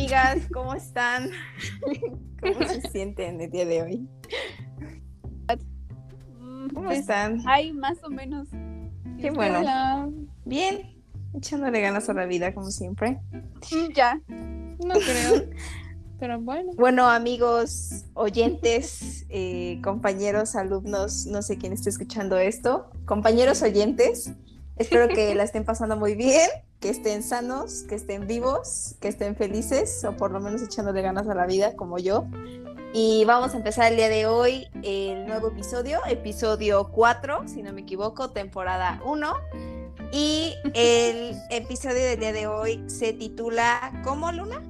amigas, ¿cómo están? ¿Cómo se sienten el día de hoy? ¿Cómo Pues, están? Hay más o menos. Qué bueno. Bien, echándole ganas a la vida como siempre. Ya. No creo. Pero bueno. Bueno, amigos, oyentes, eh, compañeros, alumnos, no sé quién esté escuchando esto, compañeros oyentes, espero que la estén pasando muy bien, que estén sanos, que estén vivos, que estén felices o por lo menos echándole ganas a la vida como yo. Y vamos a empezar el día de hoy el nuevo episodio, episodio 4, si no me equivoco, temporada 1. Y el episodio del día de hoy se titula ¿Cómo, Luna?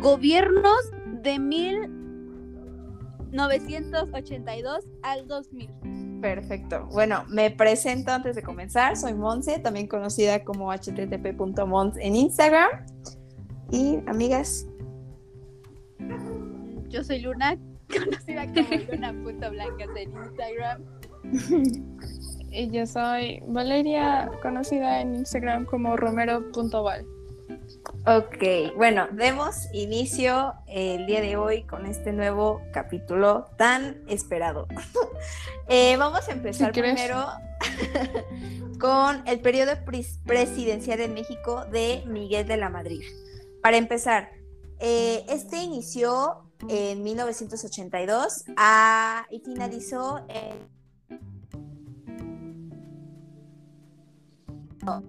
Gobiernos de 1982 al 2000. Perfecto. Bueno, me presento antes de comenzar. Soy Monse, también conocida como http.mons en Instagram. Y amigas, Yo soy Luna, conocida como Luna.blancas en Instagram. Y yo soy Valeria, conocida en Instagram como romero.val. ok, bueno, demos inicio el día de hoy con este nuevo capítulo tan esperado. Eh, vamos a empezar primero con el periodo pres- presidencial en México de Miguel de la Madrid. Para empezar, eh, este inició en 1982 ah, y finalizó en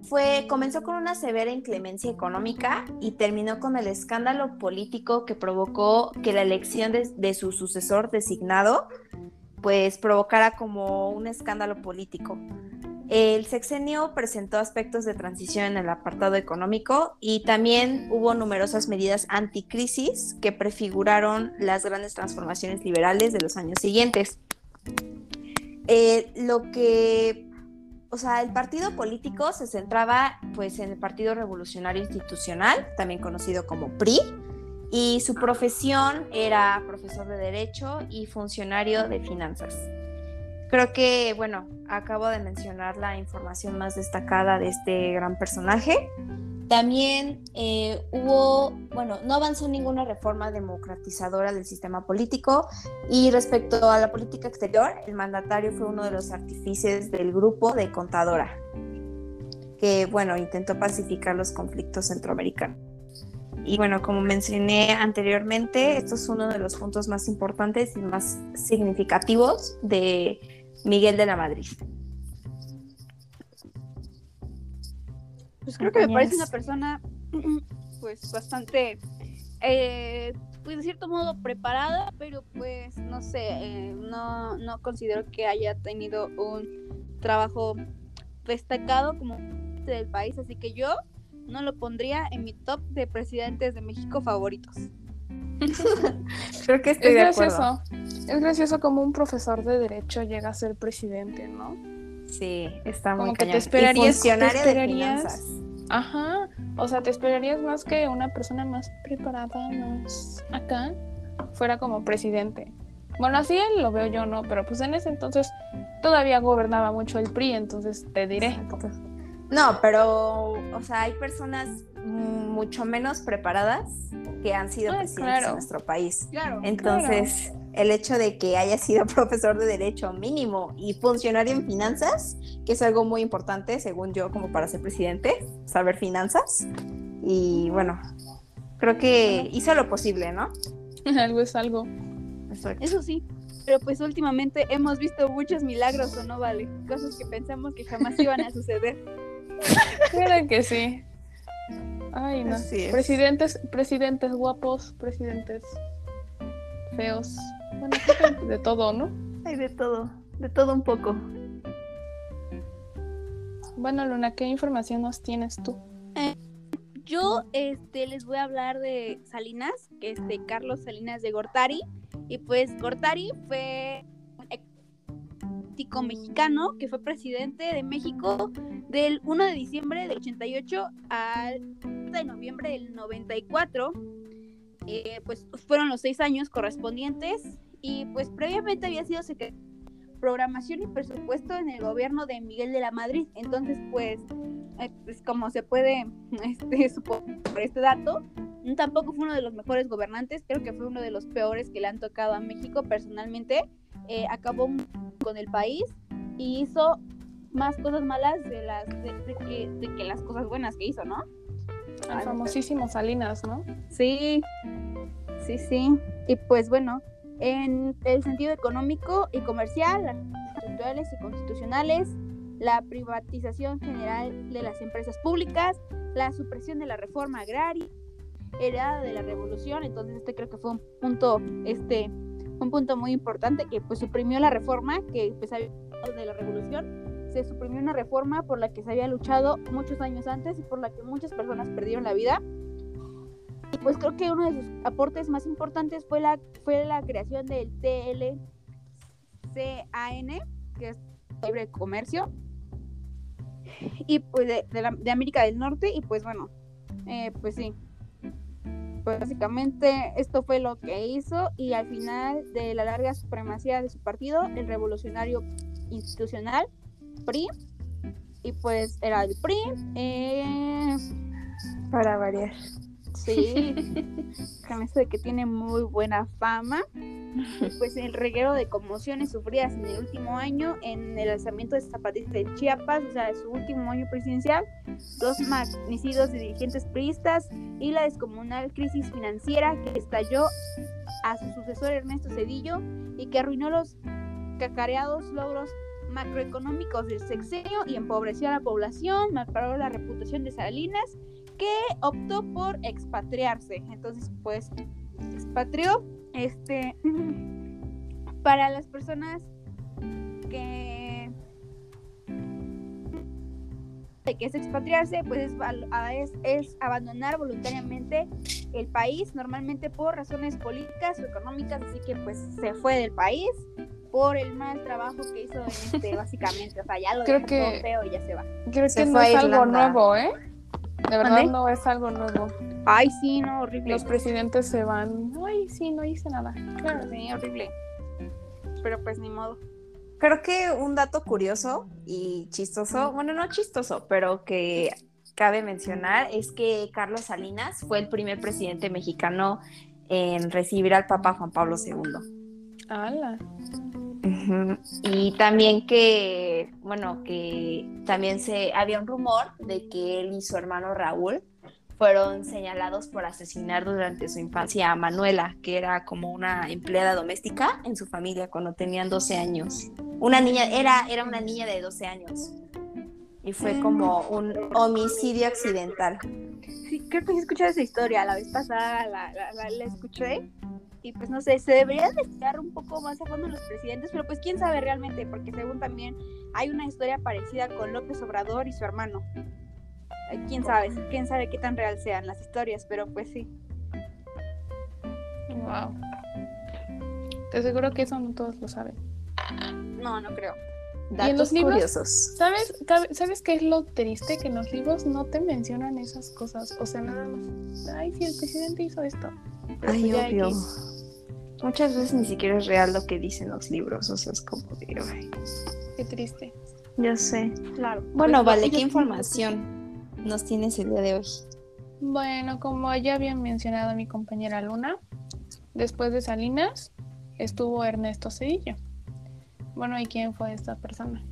Fue, comenzó con una severa inclemencia económica y terminó con el escándalo político que provocó que la elección de, su sucesor designado pues provocara como un escándalo político. El sexenio presentó aspectos de transición en el apartado económico y también hubo numerosas medidas anticrisis que prefiguraron las grandes transformaciones liberales de los años siguientes. Eh, lo que, o sea, el partido político se centraba pues en el Partido Revolucionario Institucional, también conocido como PRI, y su profesión era profesor de Derecho y funcionario de finanzas. Creo que, bueno, acabo de mencionar la información más destacada de este gran personaje. También eh, hubo, bueno, no avanzó ninguna reforma democratizadora del sistema político y respecto a la política exterior, el mandatario fue uno de los artífices del grupo de Contadora, que, bueno, intentó pacificar los conflictos centroamericanos. Y bueno, como mencioné anteriormente, esto es uno de los puntos más importantes y más significativos de Miguel de la Madrid. Pues creo que me parece una persona pues bastante eh, pues de cierto modo preparada, pero pues no sé, eh, no, no considero que haya tenido un trabajo destacado como del país, así que yo no lo pondría en mi top de presidentes de México favoritos. Creo que estoy Es de acuerdo. gracioso. Es gracioso como un profesor de derecho llega a ser presidente, ¿no? Sí, está muy Como que te. Y esperarías- te de finanzas. Ajá. O sea, te esperarías más que una persona más preparada, más acá, fuera como presidente. Bueno, así lo veo yo, ¿no? Pero pues en ese entonces todavía gobernaba mucho el PRI, entonces te diré. Exacto. No, pero, o sea, hay personas mucho menos preparadas que han sido Ah, presidentes claro. en nuestro país. Claro. Entonces, el hecho de que haya sido profesor de derecho mínimo y funcionario en finanzas, que es algo muy importante, según yo, como para ser presidente, saber finanzas. Y bueno, creo que hizo lo posible, ¿no? algo es algo. Exacto. Eso sí, pero pues últimamente hemos visto muchos milagros o no vale, cosas que pensamos que jamás iban a suceder. Claro que sí. Ay, no. Así es. Presidentes, presidentes guapos, presidentes feos. Bueno, de todo, ¿no? Hay de todo, de todo un poco. Bueno, Luna, ¿qué información nos tienes tú? Yo este, les voy a hablar de Salinas, que es de Carlos Salinas de Gortari. Y pues Gortari fue un político mexicano que fue presidente de México del 1 de diciembre del 88 al 1 de noviembre del 94. Eh, pues fueron los seis años correspondientes y pues previamente había sido secretario programación y presupuesto en el gobierno de Miguel de la Madrid. Entonces pues eh, pues como se puede este, suponer por este dato, tampoco fue uno de los mejores gobernantes, creo que fue uno de los peores que le han tocado a México personalmente. Eh, acabó con el país y hizo más cosas malas de las de, que, de que las cosas buenas que hizo, ¿no? El famosísimo Salinas, ¿no? Sí, sí, sí. Y pues bueno, en el sentido económico y comercial, culturales y constitucionales, la privatización general de las empresas públicas, la supresión de la reforma agraria, heredada de la revolución, entonces este creo que fue un punto, este, un punto muy importante que pues suprimió la reforma que pues había de la revolución, se suprimió una reforma por la que se había luchado muchos años antes y por la que muchas personas perdieron la vida. Y pues creo que uno de sus aportes más importantes fue la, fue la creación del TLCAN, que es libre comercio, y pues de, de, América del Norte y pues bueno, eh, pues sí. Pues básicamente esto fue lo que hizo y al final de la larga supremacía de su partido, el revolucionario institucional, PRI, y pues era el PRI. Eh, Para variar. Sí, con eso de que tiene muy buena fama. Pues el reguero de conmociones sufridas en el último año en el lanzamiento de Zapatista de Chiapas, o sea, de su último año presidencial, dos magnicidios de dirigentes priistas y la descomunal crisis financiera que estalló a su sucesor Ernesto Cedillo y que arruinó los cacareados logros macroeconómicos del sexenio y empobreció a la población, malparó la reputación de Salinas que optó por expatriarse. Entonces, pues, expatrió. Este, para las personas que que es expatriarse, pues es, es, abandonar voluntariamente el país, normalmente por razones políticas o económicas, así que pues se fue del país por el mal trabajo que hizo este, básicamente, o sea, ya lo creo que, feo y ya se va. Creo que no es algo nuevo, ¿eh? De verdad no es algo nuevo. Ay, sí, no, horrible. Los presidentes se van. Ay, sí, no hice nada. Claro, sí, horrible. Pero pues ni modo. Creo que un dato curioso y chistoso, bueno, no chistoso, pero que cabe mencionar es que Carlos Salinas fue el primer presidente mexicano en recibir al Papa Juan Pablo II. ¡Hala! Y también que, bueno, que también se había un rumor de que él y su hermano Raúl fueron señalados por asesinar durante su infancia a Manuela, que era como una empleada doméstica en su familia cuando tenían 12 años. Una niña, era, era una niña de 12 años. Y fue mm. como un homicidio accidental. Sí, creo que sí escuché esa historia. La vez pasada la, la escuché y pues no sé, se debería investigar un poco más a fondo los presidentes, pero pues quién sabe realmente, porque según también hay una historia parecida con López Obrador y su hermano. Eh, quién sabe, quién sabe qué tan real sean las historias, pero pues sí. Wow. Te aseguro que eso no todos lo saben. No, no creo. y en los libros, curiosos. ¿sabes, ¿sabes qué es lo triste? Que en los libros no te mencionan esas cosas. O sea, nada más. Ay, sí, el presidente hizo esto. Ay, pues obvio muchas veces ni siquiera es real lo que dicen los libros, o sea, es como de, qué triste. Ya sé. Claro. Bueno, pues, vale, ¿qué información nos tienes el día de hoy? Bueno, como ya había mencionado mi compañera Luna, después de Salinas estuvo Ernesto Cedillo. Bueno, ¿y quién fue esta persona?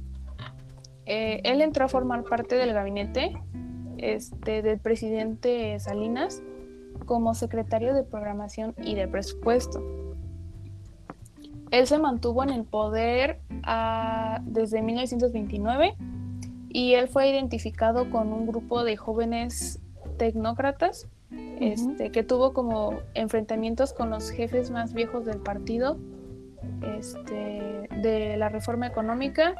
Eh, él entró a formar parte del gabinete este, del presidente Salinas como secretario de programación y de presupuesto. Él se mantuvo en el poder ah, desde 1929 y él fue identificado con un grupo de jóvenes tecnócratas este, que tuvo como enfrentamientos con los jefes más viejos del partido este, de la reforma económica.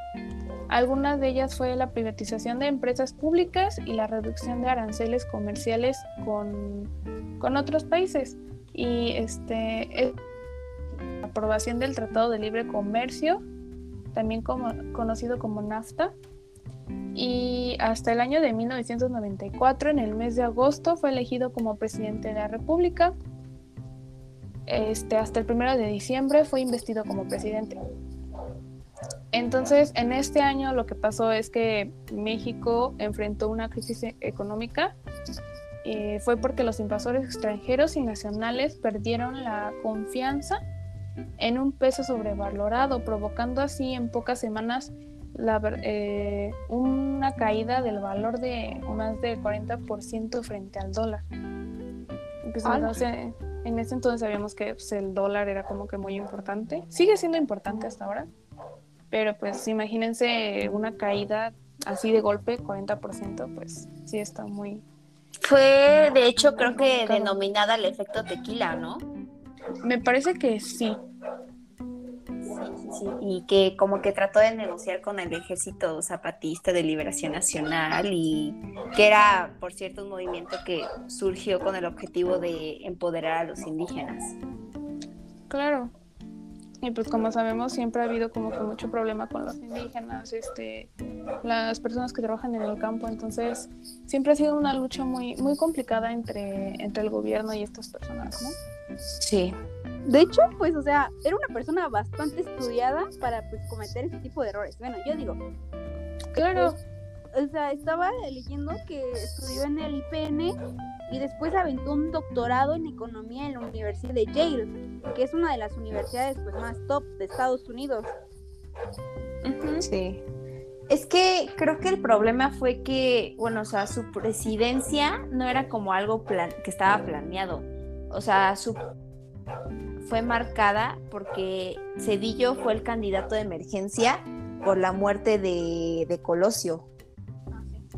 Algunas de ellas fue la privatización de empresas públicas y la reducción de aranceles comerciales con, con otros países. Y este, aprobación del Tratado de Libre Comercio, también como, conocido como NAFTA. Y hasta el año de 1994, en el mes de agosto, fue elegido como presidente de la República. Este, hasta el primero de diciembre fue investido como presidente. Entonces, en este año lo que pasó es que México enfrentó una crisis económica eh, fue porque los invasores extranjeros y nacionales perdieron la confianza en un peso sobrevalorado, provocando así en pocas semanas la, eh, una caída del valor de más del 40% frente al dólar. Pues, en ese entonces sabíamos que pues, el dólar era como que muy importante. Sigue siendo importante hasta ahora. Pero pues imagínense una caída así de golpe, 40%, pues sí está muy... Fue, de hecho, creo que denominada el efecto tequila, ¿no? Me parece que sí. Sí, y que como que trató de negociar con el ejército zapatista de liberación nacional y que era, por cierto, un movimiento que surgió con el objetivo de empoderar a los indígenas. Claro. Y pues como sabemos siempre ha habido como que mucho problema con los indígenas, este, las personas que trabajan en el campo, entonces siempre ha sido una lucha muy, muy complicada entre, entre el gobierno y estas personas, ¿no? Sí. De hecho, pues, o sea, era una persona bastante estudiada para pues, cometer ese tipo de errores. Bueno, yo digo. Claro. Pues, o sea, estaba leyendo que estudió en el IPN y después aventó un doctorado en economía en la Universidad de Yale, que es una de las universidades pues, más top de Estados Unidos. Sí. Es que creo que el problema fue que, bueno, o sea, su presidencia no era como algo plan que estaba planeado. O sea, su fue marcada porque Cedillo fue el candidato de emergencia por la muerte de, Colosio.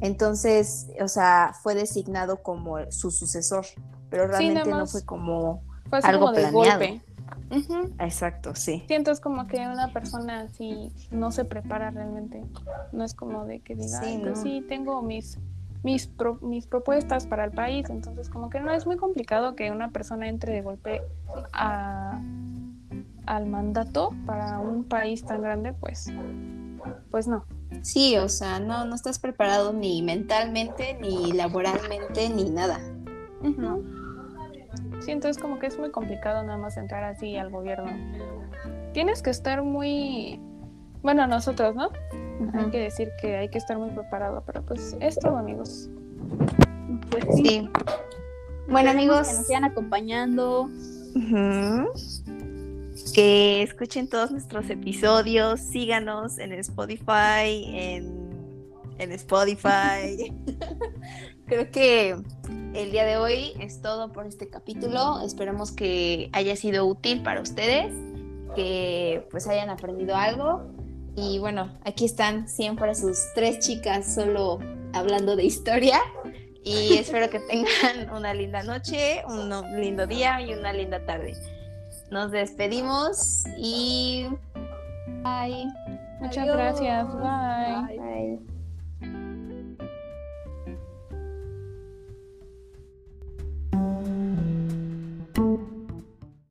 Entonces, o sea, fue designado como su sucesor, pero realmente no fue como algo de golpe. Exacto, sí. Siento es como que una persona así no se prepara realmente. No es como de que diga, sí, pues sí tengo mis mis, mis propuestas para el país. Entonces, como que no es muy complicado que una persona entre de golpe a, al mandato para un país tan grande, pues, pues no. Sí, o sea, no, no estás preparado ni mentalmente, ni laboralmente, ni nada. Sí, entonces como que es muy complicado nada más entrar así al gobierno. Tienes que estar muy, bueno, nosotros, ¿no? Hay que decir que hay que estar muy preparado, pero pues es todo, amigos. Pues sí. Bueno, amigos. Que nos sigan acompañando. Que escuchen todos nuestros episodios, síganos en Spotify, en, en Spotify. Creo que el día de hoy es todo por este capítulo. Esperemos que haya sido útil para ustedes, que pues hayan aprendido algo y bueno, aquí están siempre sus tres chicas solo hablando de historia. Y espero que tengan una linda noche, un lindo día y una linda tarde. Nos despedimos y bye. Muchas gracias. bye. bye.